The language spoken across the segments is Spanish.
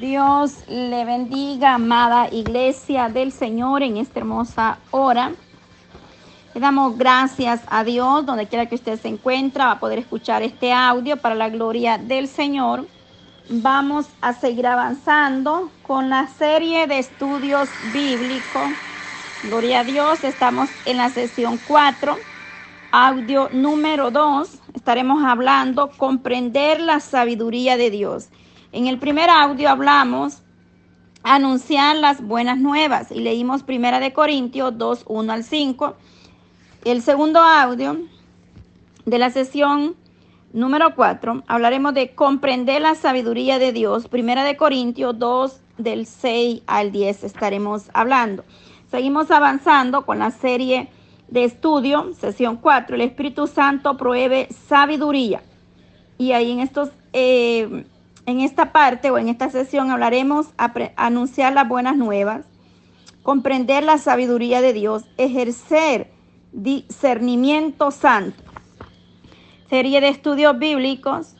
Dios le bendiga, amada iglesia del Señor, en esta hermosa hora. Le damos gracias a Dios, donde quiera que usted se encuentre, va a poder escuchar este audio para la gloria del Señor. Vamos a seguir avanzando con la serie de estudios bíblicos. Gloria a Dios, estamos en la sesión 4, audio número 2. Estaremos hablando comprender la sabiduría de Dios. En el primer audio hablamos anunciar las buenas nuevas y leímos Primera de Corintios 2, 1 al 5. El segundo audio de la sesión número 4 hablaremos de comprender la sabiduría de Dios. Primera de Corintios 2 del 6 al 10 estaremos hablando. Seguimos avanzando con la serie de estudio, sesión 4. El Espíritu Santo prohíbe sabiduría. Y ahí en estos eh, en esta parte o en esta sesión hablaremos a anunciar las buenas nuevas, comprender la sabiduría de Dios, ejercer discernimiento santo. Serie de estudios bíblicos,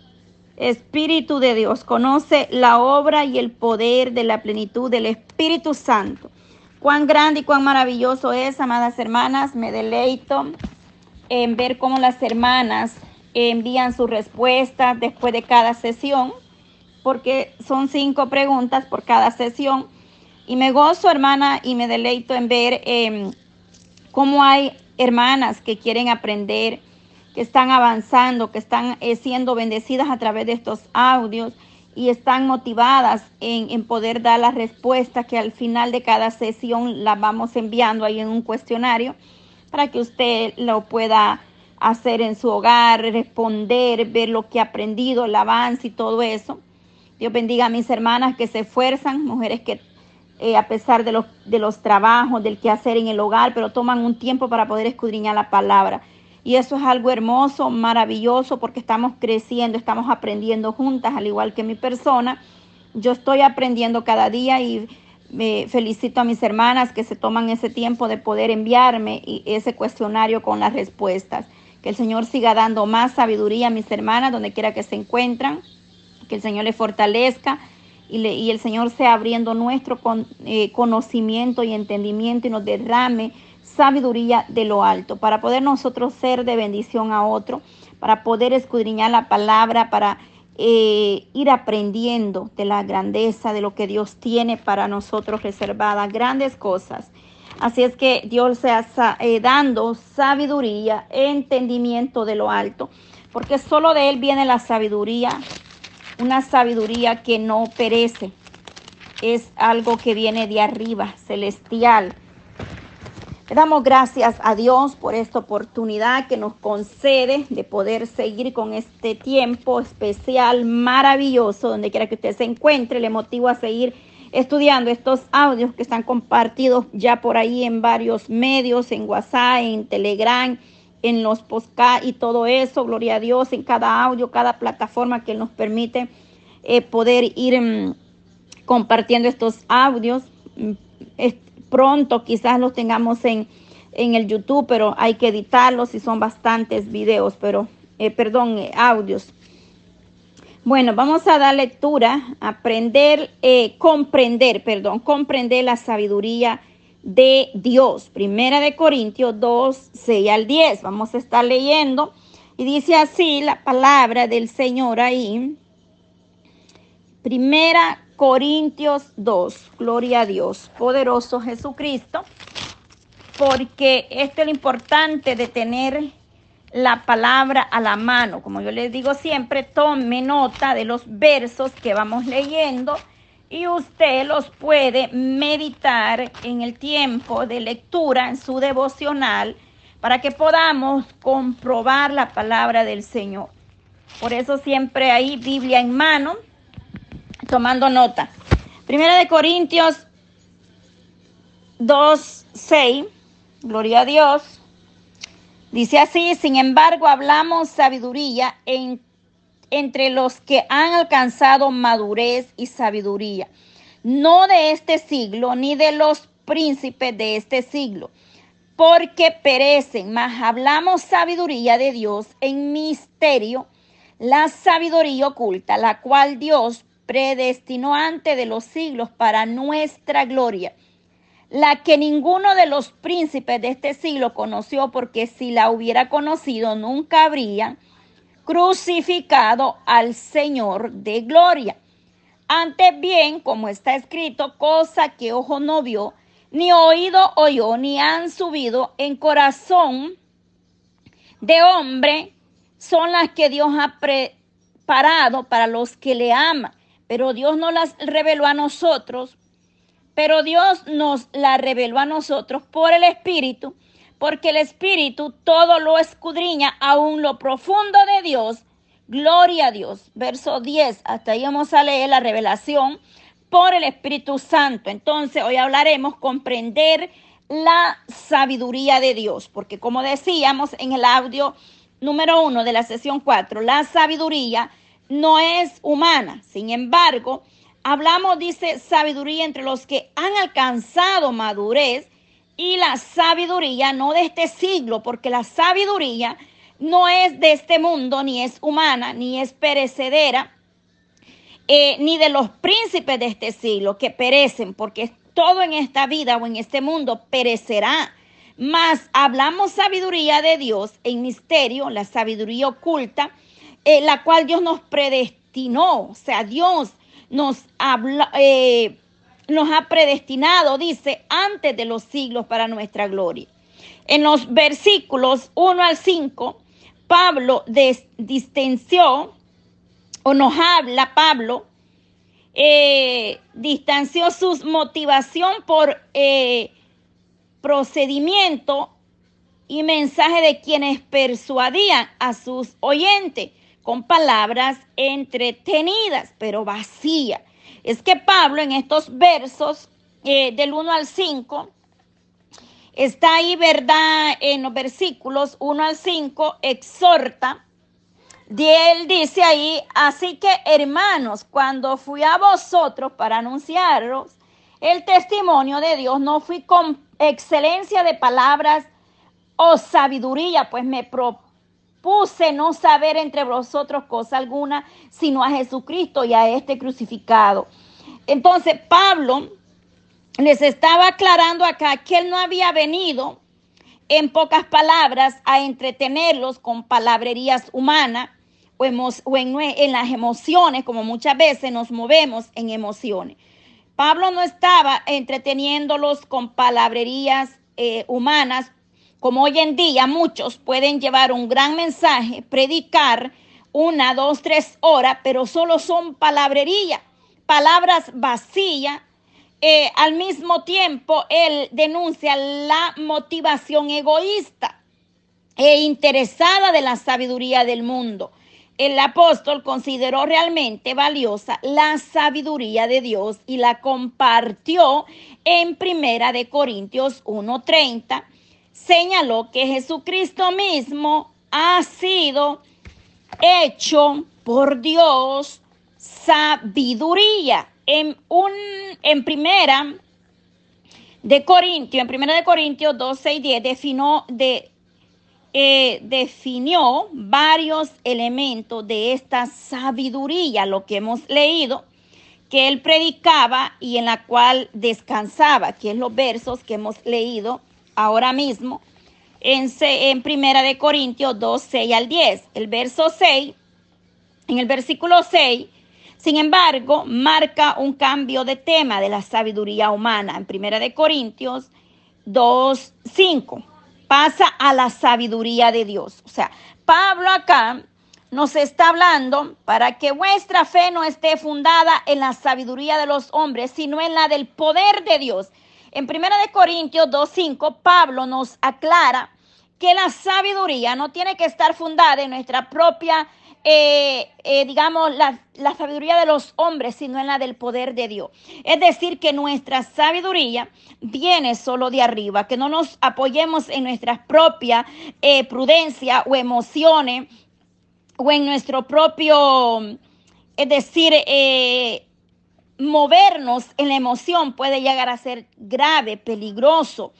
Espíritu de Dios, conoce la obra y el poder de la plenitud del Espíritu Santo. Cuán grande y cuán maravilloso es, amadas hermanas, me deleito en ver cómo las hermanas envían sus respuestas después de cada sesión porque son cinco preguntas por cada sesión. Y me gozo, hermana, y me deleito en ver em, cómo hay hermanas que quieren aprender, que están avanzando, que están eh, siendo bendecidas a través de estos audios y están motivadas en, en, poder dar las respuestas que al final de cada sesión las vamos enviando ahí en un cuestionario para que usted lo pueda hacer en su hogar, responder, ver lo que ha aprendido, el avance y todo eso. Dios bendiga a mis hermanas que se esfuerzan, mujeres que eh, a pesar de los, de los trabajos, del quehacer en el hogar, pero toman un tiempo para poder escudriñar la palabra. Y eso es algo hermoso, maravilloso, porque estamos creciendo, estamos aprendiendo juntas, al igual que mi persona. Yo estoy aprendiendo cada día y me felicito a mis hermanas que se toman ese tiempo de poder enviarme ese cuestionario con las respuestas. Que el Señor siga dando más sabiduría a mis hermanas donde quiera que se encuentran que el Señor le fortalezca y, el Señor sea abriendo nuestro eh, conocimiento y entendimiento y nos derrame sabiduría de lo alto para poder nosotros ser de bendición a otro, para poder escudriñar la palabra, para eh, ir aprendiendo de la grandeza de lo que Dios tiene para nosotros reservada, grandes cosas. Así es que Dios sea eh, dando sabiduría, entendimiento de lo alto, porque solo de Él viene la sabiduría, una sabiduría que no perece. Es algo que viene de arriba, celestial. Le damos gracias a Dios por esta oportunidad que nos concede de poder seguir con este tiempo especial, maravilloso, donde quiera que usted se encuentre. Le motivo a seguir estudiando estos audios que están compartidos ya por ahí en varios medios, en WhatsApp, en Telegram, en los podcast y todo eso, gloria a Dios, en cada audio, cada plataforma que nos permite eh, poder ir mm, compartiendo estos audios. Mm, pronto quizás los tengamos en, en, el YouTube, pero hay que editarlos y son bastantes videos, pero, eh, perdón, eh, audios. Bueno, vamos a dar lectura, aprender, comprender, perdón, comprender la sabiduría de Dios. Primera de Corintios 2, 6 al 10. Vamos a estar leyendo. Y dice así la palabra del Señor ahí. Primera Corintios 2. Gloria a Dios. Poderoso Jesucristo. Porque esto es lo importante de tener la palabra a la mano. Como yo les digo siempre, tome nota de los versos que vamos leyendo y usted los puede meditar en el tiempo de lectura en su devocional para que podamos comprobar la palabra del Señor. Por eso siempre hay Biblia en mano, tomando nota. Primera de Corintios 2, 6, gloria a Dios. Dice así, sin embargo, hablamos sabiduría en entre los que han alcanzado madurez y sabiduría, no de este siglo ni de los príncipes de este siglo, porque perecen, mas hablamos sabiduría de Dios en misterio, la sabiduría oculta, la cual Dios predestinó antes de los siglos para nuestra gloria, la que ninguno de los príncipes de este siglo conoció, porque si la hubiera conocido nunca habría crucificado al Señor de gloria. Antes bien, como está escrito, cosa que ojo no vio, ni oído oyó, ni han subido en corazón de hombre, son las que Dios ha preparado para los que le aman. Pero Dios no las reveló a nosotros, pero Dios nos la reveló a nosotros por el Espíritu, porque el Espíritu todo lo escudriña, aún lo profundo de Dios. Gloria a Dios. Verso 10, hasta ahí vamos a leer la revelación por el Espíritu Santo. Entonces, hoy hablaremos comprender la sabiduría de Dios, porque como decíamos en el audio número uno de la sesión 4, la sabiduría no es humana. Sin embargo, hablamos, dice, sabiduría entre los que han alcanzado madurez y la sabiduría no de este siglo, porque la sabiduría no es de este mundo, ni es humana, ni es perecedera, eh, ni de los príncipes de este siglo que perecen, porque todo en esta vida o en este mundo perecerá. Mas hablamos sabiduría de Dios en misterio, la sabiduría oculta, eh, la cual Dios nos predestinó. O sea, Dios nos, habla, eh, nos ha predestinado, dice, antes de los siglos para nuestra gloria. En los versículos 1 al 5, Pablo distensió o nos habla Pablo eh, distanció su motivación por eh, procedimiento y mensaje de quienes persuadían a sus oyentes con palabras entretenidas, pero vacías. Es que Pablo en estos versos eh, del 1 al 5, está ahí, ¿verdad? En los versículos 1 al 5, exhorta y él dice ahí, así que hermanos, cuando fui a vosotros para anunciaros el testimonio de Dios, no fui con excelencia de palabras o sabiduría, pues me propuse no saber entre vosotros cosa alguna, sino a Jesucristo y a este crucificado. Entonces Pablo les estaba aclarando acá que él no había venido en pocas palabras a entretenerlos con palabrerías humanas, o, en, las emociones, como muchas veces nos movemos en emociones. Pablo no estaba entreteniéndolos con palabrerías eh, humanas, como hoy en día muchos pueden llevar un gran mensaje, predicar una, dos, tres horas, pero solo son palabrerías, palabras vacías. Eh, al mismo tiempo, él denuncia la motivación egoísta e interesada de la sabiduría del mundo el apóstol consideró realmente valiosa la sabiduría de Dios y la compartió en Primera de Corintios 1:30. Señaló que Jesucristo mismo ha sido hecho por Dios sabiduría. En un en Primera de Corintios, en Primera de Corintios 12 y 10 definió de eh, definió varios elementos de esta sabiduría, lo que hemos leído, que él predicaba y en la cual descansaba, que es los versos que hemos leído ahora mismo en, en Primera de Corintios 2, 6 al 10. El verso 6, en el versículo 6, sin embargo, marca un cambio de tema de la sabiduría humana en Primera de Corintios 2, 5 pasa a la sabiduría de Dios. O sea, Pablo acá nos está hablando para que vuestra fe no esté fundada en la sabiduría de los hombres, sino en la del poder de Dios. En 1 Corintios 2.5, Pablo nos aclara que la sabiduría no tiene que estar fundada en nuestra propia eh, eh, digamos, la, la, sabiduría de los hombres, sino en la del poder de Dios. Es decir, que nuestra sabiduría viene solo de arriba, que no nos apoyemos en nuestra propia eh, prudencia o emociones o en nuestro propio, es decir, movernos en la emoción puede llegar a ser grave, peligroso.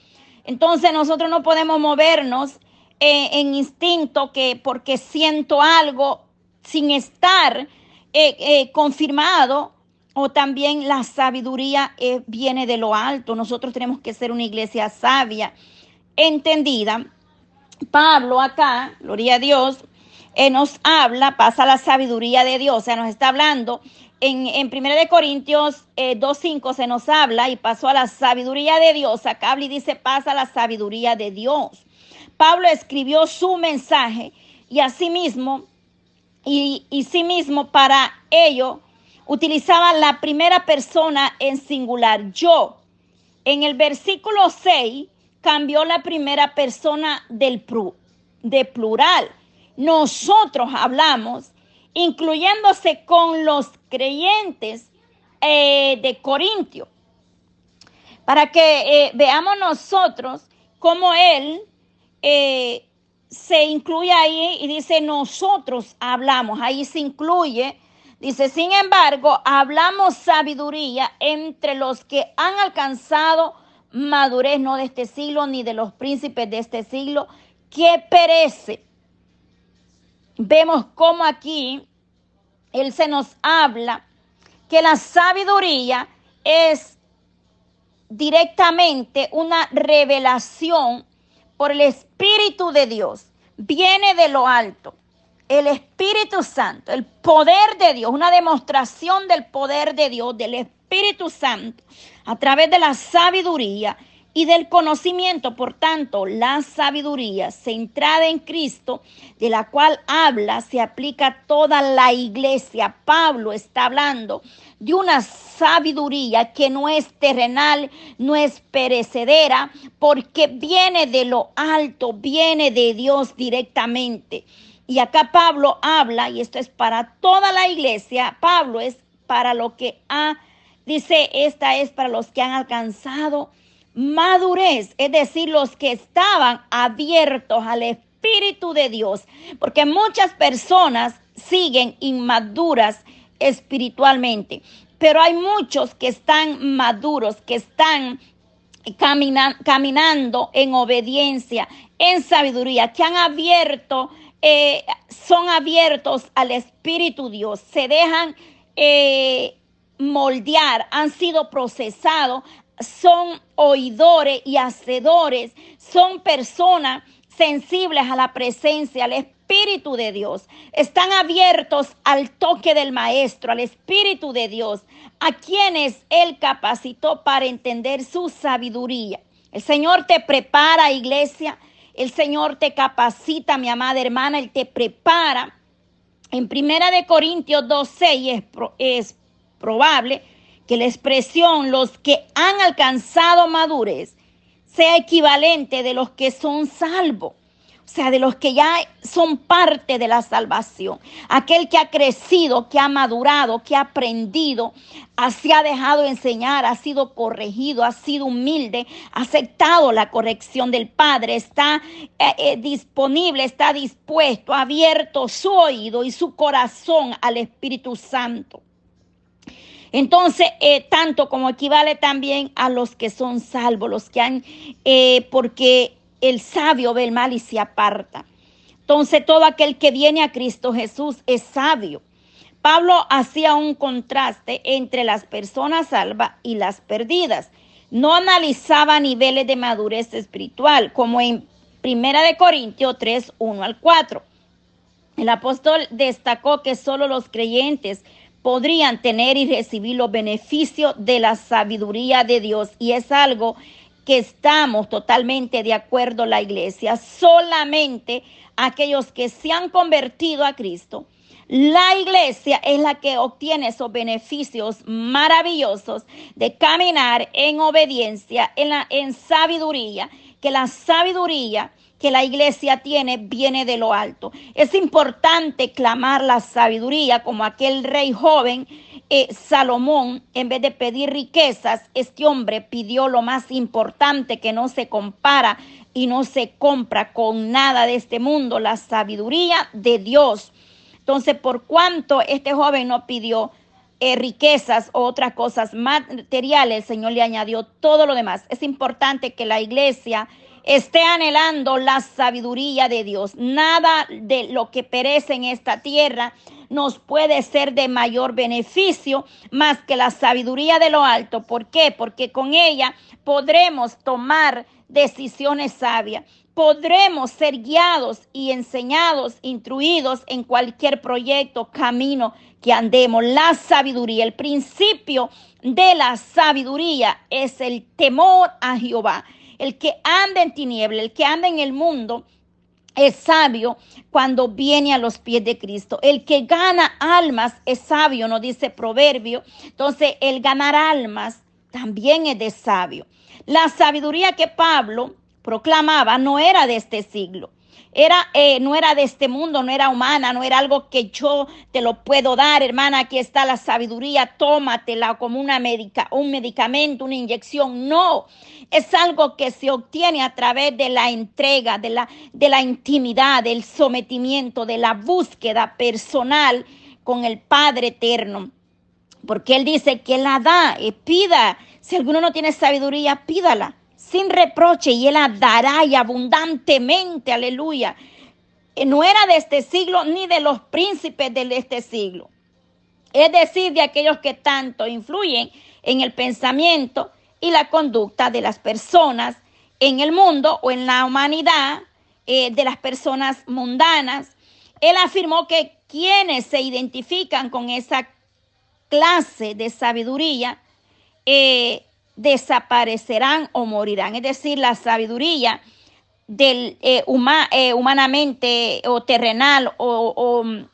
Entonces nosotros no podemos movernos en instinto que porque siento algo sin estar eh, eh, confirmado o también la sabiduría eh, viene de lo alto. Nosotros tenemos que ser una iglesia sabia, entendida. Pablo acá, gloria a Dios, eh, nos habla, pasa la sabiduría de Dios, o sea, nos está hablando. En, en 1 Corintios 2.5 se nos habla y pasó a la sabiduría de Dios. Acá habla y dice, pasa la sabiduría de Dios. Pablo escribió su mensaje y asimismo, y, y sí mismo para ello, utilizaba la primera persona en singular, yo. En el versículo 6 cambió la primera persona del de plural. Nosotros hablamos, incluyéndose con los creyentes eh, de Corintio, para que eh, veamos nosotros cómo él eh, se incluye ahí y dice nosotros hablamos, ahí se incluye, dice, sin embargo, hablamos sabiduría entre los que han alcanzado madurez no de este siglo ni de los príncipes de este siglo que perece. Vemos cómo aquí él se nos habla que la sabiduría es directamente una revelación por el Espíritu de Dios, viene de lo alto. El Espíritu Santo, el poder de Dios, una demostración del poder de Dios, del Espíritu Santo, a través de la sabiduría y del conocimiento. Por tanto, la sabiduría centrada en Cristo, de la cual habla, se aplica toda la iglesia. Pablo está hablando de una sabiduría que no es terrenal, no es perecedera, porque viene de lo alto, viene de Dios directamente. Y acá Pablo habla, y esto es para toda la iglesia, Pablo es para lo que ha, dice, esta es para los que han alcanzado madurez, es decir, los que estaban abiertos al Espíritu de Dios, porque muchas personas siguen inmaduras espiritualmente, pero hay muchos que están maduros, que están caminando en obediencia, en sabiduría, que han abierto, eh, son abiertos al Espíritu Dios, se dejan eh, moldear, han sido procesados, son oidores y hacedores, son personas sensibles a la presencia, al Espíritu de Dios. Están abiertos al toque del Maestro, al Espíritu de Dios, a quienes Él capacitó para entender su sabiduría. El Señor te prepara, iglesia. El Señor te capacita, mi amada hermana. Él te prepara. En Primera de Corintios 2.6 es, es probable que la expresión los que han alcanzado madurez sea equivalente de los que son salvos. O sea, de los que ya son parte de la salvación. Aquel que ha crecido, que ha madurado, que ha aprendido, se ha dejado enseñar, ha sido corregido, ha sido humilde, ha aceptado la corrección del Padre, está eh, eh, disponible, está dispuesto, ha abierto su oído y su corazón al Espíritu Santo. Entonces, eh, tanto como equivale también a los que son salvos, los que han, eh, porque el sabio ve el mal y se aparta. Entonces, todo aquel que viene a Cristo Jesús es sabio. Pablo hacía un contraste entre las personas salvas y las perdidas. No analizaba niveles de madurez espiritual, como en Primera de Corintios 3, 1 al 4. El apóstol destacó que solo los creyentes podrían tener y recibir los beneficios de la sabiduría de Dios. Y es algo que estamos totalmente de acuerdo la iglesia. Solamente aquellos que se han convertido a Cristo. La iglesia es la que obtiene esos beneficios maravillosos de caminar en obediencia, en, la, en sabiduría, que la sabiduría que la iglesia tiene viene de lo alto. Es importante clamar la sabiduría como aquel rey joven eh, Salomón, en vez de pedir riquezas, este hombre pidió lo más importante que no se compara y no se compra con nada de este mundo, la sabiduría de Dios. Entonces, por cuanto este joven no pidió eh, riquezas o otras cosas materiales, el Señor le añadió todo lo demás. Es importante que la iglesia esté anhelando la sabiduría de Dios. Nada de lo que perece en esta tierra, nos puede ser de mayor beneficio más que la sabiduría de lo alto. ¿Por qué? Porque con ella podremos tomar decisiones sabias. Podremos ser guiados y enseñados, instruidos en cualquier proyecto, camino que andemos. La sabiduría, el principio de la sabiduría es el temor a Jehová. El que anda en tiniebla, el que anda en el mundo, es sabio cuando viene a los pies de Cristo. El que gana almas es sabio, nos dice proverbio. Entonces, el ganar almas también es de sabio. La sabiduría que Pablo proclamaba no era de este siglo. Era, eh, no era de este mundo, no era humana, no era algo que yo te lo puedo dar, hermana. Aquí está la sabiduría, tómatela como una medica, un medicamento, una inyección. No, es algo que se obtiene a través de la entrega, de la, de la intimidad, del sometimiento, de la búsqueda personal con el Padre eterno. Porque Él dice que la da, y pida. Si alguno no tiene sabiduría, pídala sin reproche y Él la dará y abundantemente, aleluya. No era de este siglo ni de los príncipes de este siglo. Es decir, de aquellos que tanto influyen en el pensamiento y la conducta de las personas en el mundo o en la humanidad, eh, de las personas mundanas. Él afirmó que quienes se identifican con esa clase de sabiduría eh, desaparecerán o morirán. Es decir, la sabiduría del eh, eh, humanamente o terrenal o, mm,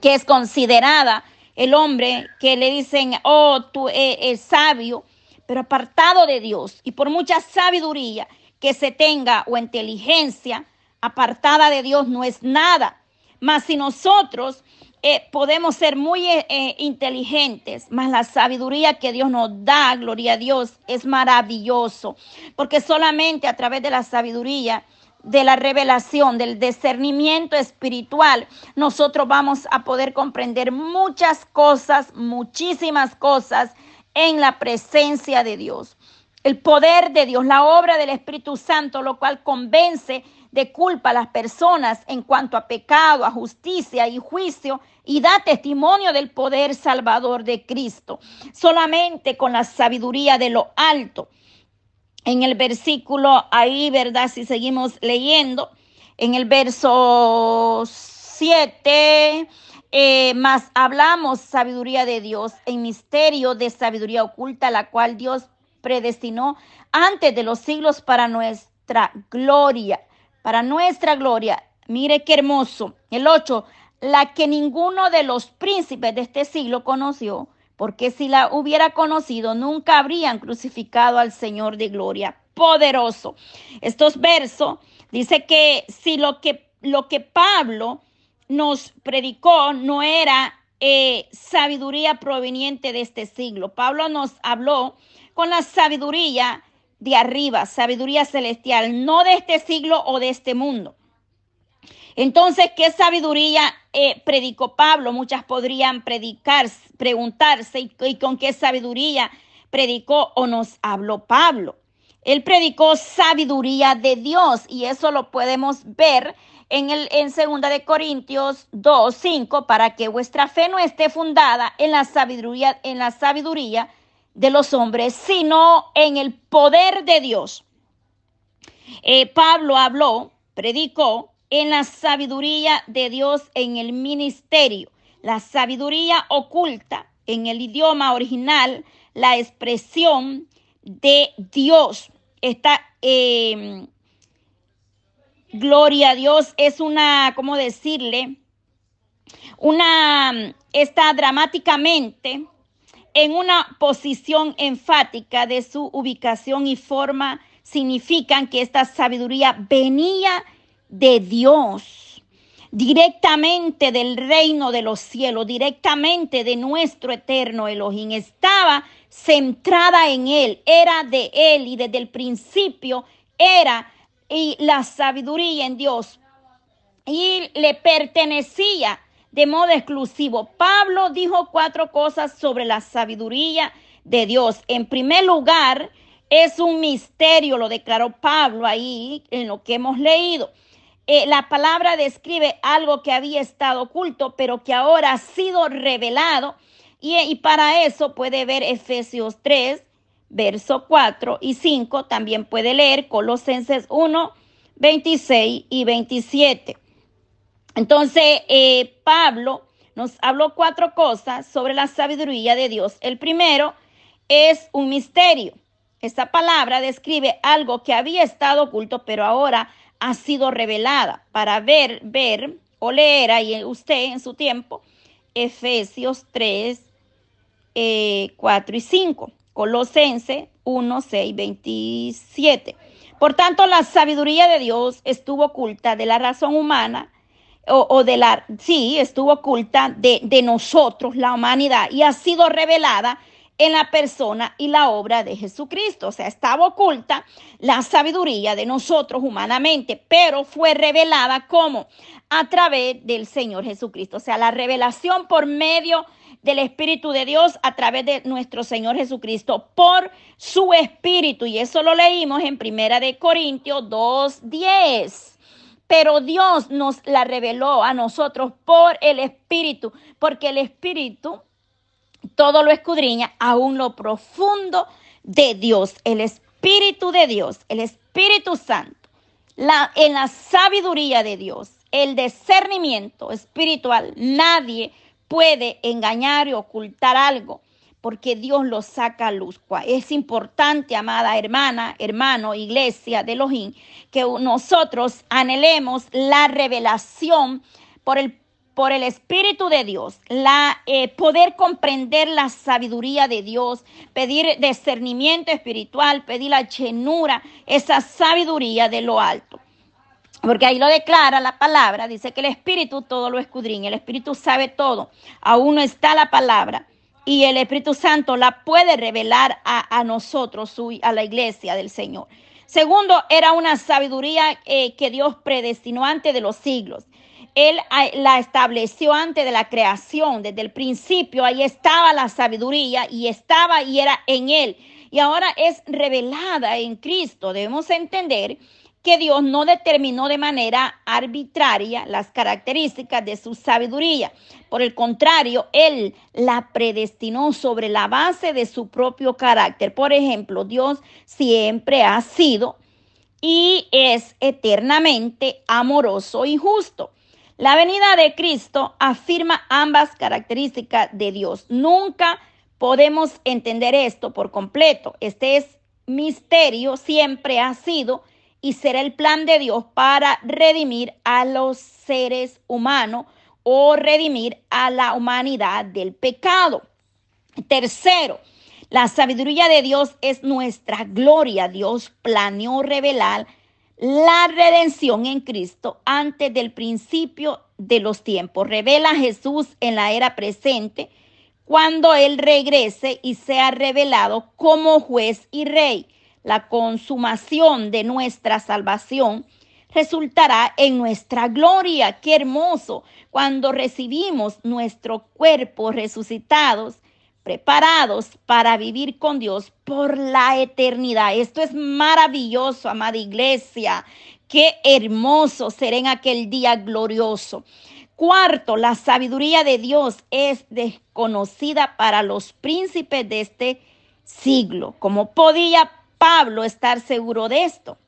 que es considerada el hombre que le dicen, oh, tú eres eh, sabio, pero apartado de Dios y por mucha sabiduría que se tenga o inteligencia, apartada de Dios no es nada. Mas si nosotros eh, podemos ser muy eh, eh, inteligentes, mas la sabiduría que Dios nos da, gloria a Dios, es maravilloso, porque solamente a través de la sabiduría, de la revelación, del discernimiento espiritual, nosotros vamos a poder comprender muchas cosas, muchísimas cosas en la presencia de Dios. El poder de Dios, la obra del Espíritu Santo, lo cual convence de culpa a las personas en cuanto a pecado, a justicia y juicio y da testimonio del poder salvador de Cristo. Solamente con la sabiduría de lo alto. En el versículo ahí, ¿verdad? Si seguimos leyendo, en el verso 7, eh, más hablamos sabiduría de Dios en misterio de sabiduría oculta, la cual Dios predestinó antes de los siglos para nuestra gloria para nuestra gloria. Mire qué hermoso. El 8, la que ninguno de los príncipes de este siglo conoció, porque si la hubiera conocido, nunca habrían crucificado al Señor de gloria. Poderoso. Estos versos dice que si lo que, lo que Pablo nos predicó no era eh, sabiduría proveniente de este siglo. Pablo nos habló con la sabiduría de arriba, sabiduría celestial, no de este siglo o de este mundo. Entonces, ¿qué sabiduría eh, predicó Pablo? Muchas podrían predicar, preguntarse, ¿y, con qué sabiduría predicó o nos habló Pablo? Él predicó sabiduría de Dios y eso lo podemos ver en el en segunda de Corintios 2, 5 para que vuestra fe no esté fundada en la sabiduría en la sabiduría de los hombres, sino en el poder de Dios. Eh, Pablo habló, predicó en la sabiduría de Dios en el ministerio, la sabiduría oculta en el idioma original, la expresión de Dios. Esta em, gloria a Dios es una, ¿cómo decirle? Una, está dramáticamente en una posición enfática de su ubicación y forma significan que esta sabiduría venía de Dios, directamente del reino de los cielos, directamente de nuestro eterno Elohim. Estaba centrada en Él, era de Él y desde el principio era y la sabiduría en Dios y le pertenecía de modo exclusivo. Pablo dijo cuatro cosas sobre la sabiduría de Dios. En primer lugar, es un misterio, lo declaró Pablo ahí en lo que hemos leído. Eh, la palabra describe algo que había estado oculto, pero que ahora ha sido revelado. Y, y para eso puede ver Efesios 3, verso 4 y 5. También puede leer Colosenses 1, 26 y 27. Entonces, eh, Pablo nos habló cuatro cosas sobre la sabiduría de Dios. El primero es un misterio. Esta palabra describe algo que había estado oculto, pero ahora ha sido revelada para ver, ver o leer ahí usted en su tiempo Efesios 3, 4 y 5, Colosense 1, 6, 27. Por tanto, la sabiduría de Dios estuvo oculta de la razón humana o, de la, sí, estuvo oculta de nosotros, la humanidad, y ha sido revelada en la persona y la obra de Jesucristo. O sea, estaba oculta la sabiduría de nosotros humanamente, pero fue revelada como a través del Señor Jesucristo. O sea, la revelación por medio del Espíritu de Dios a través de nuestro Señor Jesucristo por su Espíritu. Y eso lo leímos en Primera de Corintios 2.10 pero Dios nos la reveló a nosotros por el Espíritu, porque el Espíritu todo lo escudriña, aún lo profundo de Dios, el Espíritu de Dios, el Espíritu Santo, la, en la sabiduría de Dios, el discernimiento espiritual. Nadie puede engañar y ocultar algo porque Dios lo saca a luz. Es importante, amada hermana, hermano, iglesia de Elohim, que nosotros anhelemos la revelación por el por el Espíritu de Dios, la eh, poder comprender la sabiduría de Dios, pedir discernimiento espiritual, pedir la llenura, esa sabiduría de lo alto. Porque ahí lo declara la palabra, dice que el Espíritu todo lo escudriña, el Espíritu sabe todo, aún no está la palabra. Y el Espíritu Santo la puede revelar a, nosotros, a la iglesia del Señor. Segundo, era una sabiduría eh, que Dios predestinó antes de los siglos. Él la estableció antes de la creación, desde el principio, ahí estaba la sabiduría y estaba y era en Él. Y ahora es revelada en Cristo. Debemos entender que Dios no determinó de manera arbitraria las características de su sabiduría. Por el contrario, Él la predestinó sobre la base de su propio carácter. Por ejemplo, Dios siempre ha sido y es eternamente amoroso y justo. La venida de Cristo afirma ambas características de Dios. Nunca podemos entender esto por completo. Este es misterio, siempre ha sido y será el plan de Dios para redimir a los seres humanos o redimir a la humanidad del pecado. Tercero, la sabiduría de Dios es nuestra gloria. Dios planeó revelar la redención en Cristo antes del principio de los tiempos. Revela a Jesús en la era presente cuando Él regrese y sea revelado como juez y rey. La consumación de nuestra salvación resultará en nuestra gloria. Qué hermoso cuando recibimos nuestro cuerpo resucitados preparados para vivir con Dios por la eternidad. Esto es maravilloso, amada iglesia. Qué hermoso será en aquel día glorioso. Cuarto, la sabiduría de Dios es desconocida para los príncipes de este siglo. ¿Cómo podía Pablo estar seguro de esto?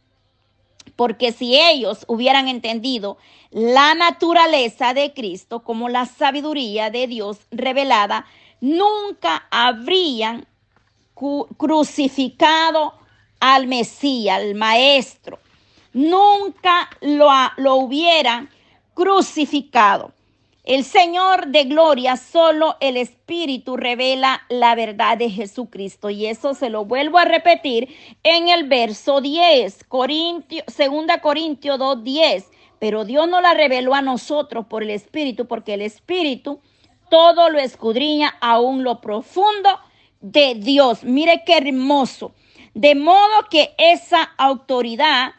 Porque si ellos hubieran entendido la naturaleza de Cristo como la sabiduría de Dios revelada, nunca habrían crucificado al Mesías, al Maestro. Nunca lo, lo hubieran crucificado. El Señor de gloria, solo el Espíritu revela la verdad de Jesucristo. Y eso se lo vuelvo a repetir en el verso 10, Corintio, 2 Corintios 2, 10. Pero Dios no la reveló a nosotros por el Espíritu, porque el Espíritu todo lo escudriña aún lo profundo de Dios. Mire qué hermoso. De modo que esa autoridad,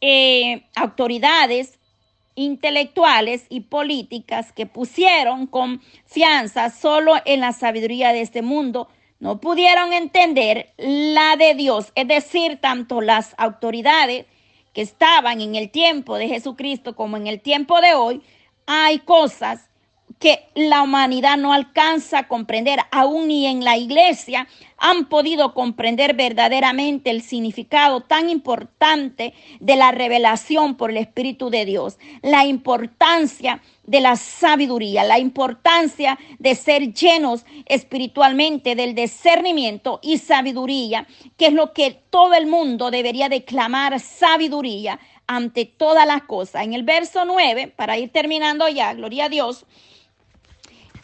eh, autoridades intelectuales y políticas que pusieron confianza solo en la sabiduría de este mundo, no pudieron entender la de Dios. Es decir, tanto las autoridades que estaban en el tiempo de Jesucristo como en el tiempo de hoy, hay cosas que la humanidad no alcanza a comprender, aún ni en la iglesia han podido comprender verdaderamente el significado tan importante de la revelación por el Espíritu de Dios, la importancia de la sabiduría, la importancia de ser llenos espiritualmente del discernimiento y sabiduría, que es lo que todo el mundo debería declamar sabiduría ante todas las cosas. En el verso 9, para ir terminando ya, gloria a Dios,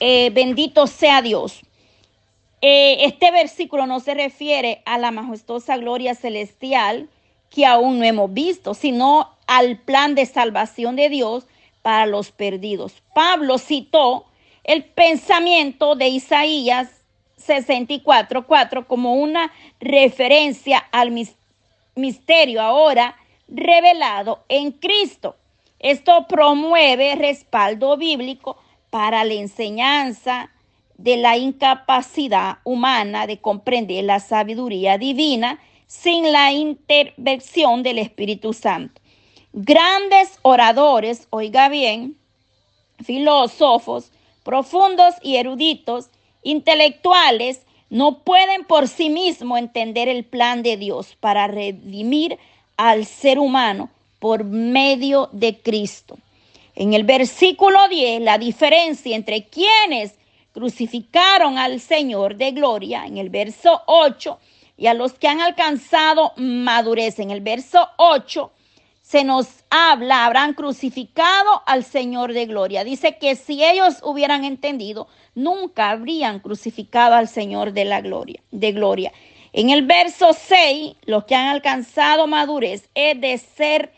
eh, bendito sea Dios. Eh, este versículo no se refiere a la majestuosa gloria celestial que aún no hemos visto, sino al plan de salvación de Dios para los perdidos. Pablo citó el pensamiento de Isaías 64.4 como una referencia al misterio ahora revelado en Cristo. Esto promueve respaldo bíblico para la enseñanza de la incapacidad humana de comprender la sabiduría divina sin la intervención del Espíritu Santo. Grandes oradores, oiga bien, filósofos, profundos y eruditos, intelectuales, no pueden por sí mismos entender el plan de Dios para redimir al ser humano por medio de Cristo. En el versículo 10, la diferencia entre quienes crucificaron al Señor de gloria, en el verso 8, y a los que han alcanzado madurez, en el verso 8, se nos habla, habrán crucificado al Señor de gloria. Dice que si ellos hubieran entendido, nunca habrían crucificado al Señor de la gloria, de gloria. En el verso 6, los que han alcanzado madurez es de ser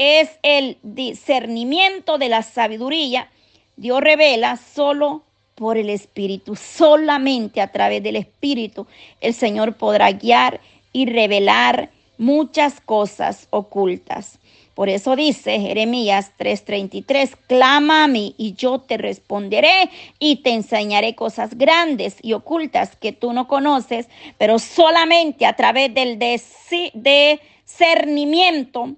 es el discernimiento de la sabiduría. Dios revela solo por el Espíritu, solamente a través del Espíritu el Señor podrá guiar y revelar muchas cosas ocultas. Por eso dice Jeremías 3:33, clama a mí y yo te responderé y te enseñaré cosas grandes y ocultas que tú no conoces, pero solamente a través del discernimiento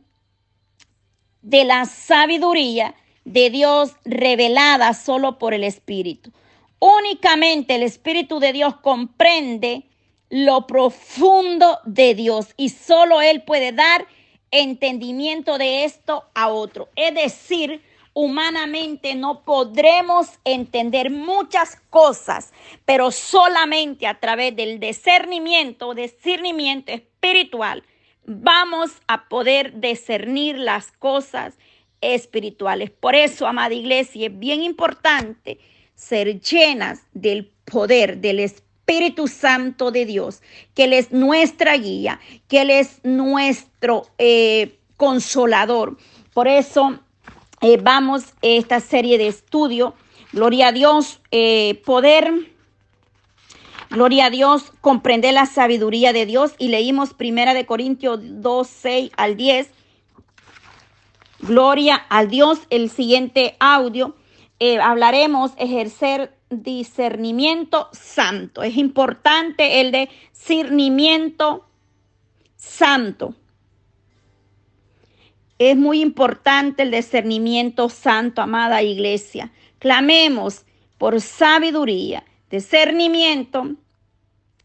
de la sabiduría de Dios revelada solo por el Espíritu. Únicamente el Espíritu de Dios comprende lo profundo de Dios y solo Él puede dar entendimiento de esto a otro. Es decir, humanamente no podremos entender muchas cosas, pero solamente a través del discernimiento, discernimiento espiritual, vamos a poder discernir las cosas espirituales. Por eso, amada iglesia, es bien importante ser llenas del poder del Espíritu Santo de Dios, que Él es nuestra guía, que Él es nuestro eh, consolador. Por eso eh, vamos esta serie de estudio. Gloria a Dios, eh, poder Gloria a Dios, comprender la sabiduría de Dios y leímos Primera de Corintios 2, 6 al 10. Gloria a Dios. El siguiente audio eh, hablaremos ejercer discernimiento santo. Es importante el discernimiento santo. Es muy importante el discernimiento santo, amada iglesia. Clamemos por sabiduría, discernimiento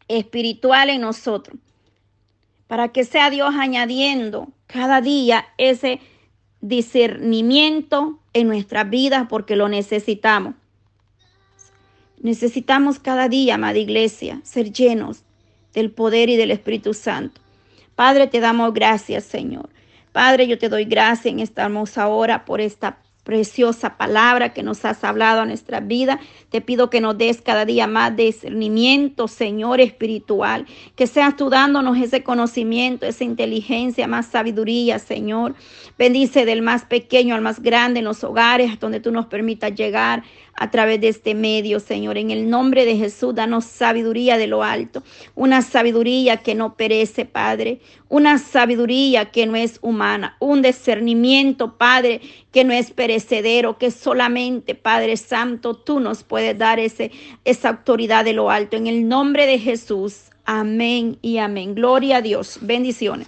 espiritual en nosotros, para que sea Dios añadiendo cada día ese discernimiento en nuestras vidas porque lo necesitamos. Necesitamos cada día, amada iglesia, ser llenos del poder y del Espíritu Santo. Padre, te damos gracias, Señor. Padre, yo te doy gracias en esta hermosa hora por esta preciosa palabra que nos has hablado a nuestra vida. Te pido que nos des cada día más discernimiento, Señor espiritual, que seas tú dándonos ese conocimiento, esa inteligencia, más sabiduría, Señor. Bendice del más pequeño al más grande en los hogares, donde tú nos permitas llegar a través de este medio, Señor. En el nombre de Jesús, danos sabiduría de lo alto, una sabiduría que no perece, Padre, una sabiduría que no es humana, un discernimiento, Padre, que no es perecedero, que solamente, Padre Santo, tú nos puedes dar ese, esa autoridad de lo alto. En el nombre de Jesús, amén y amén. Gloria a Dios. Bendiciones.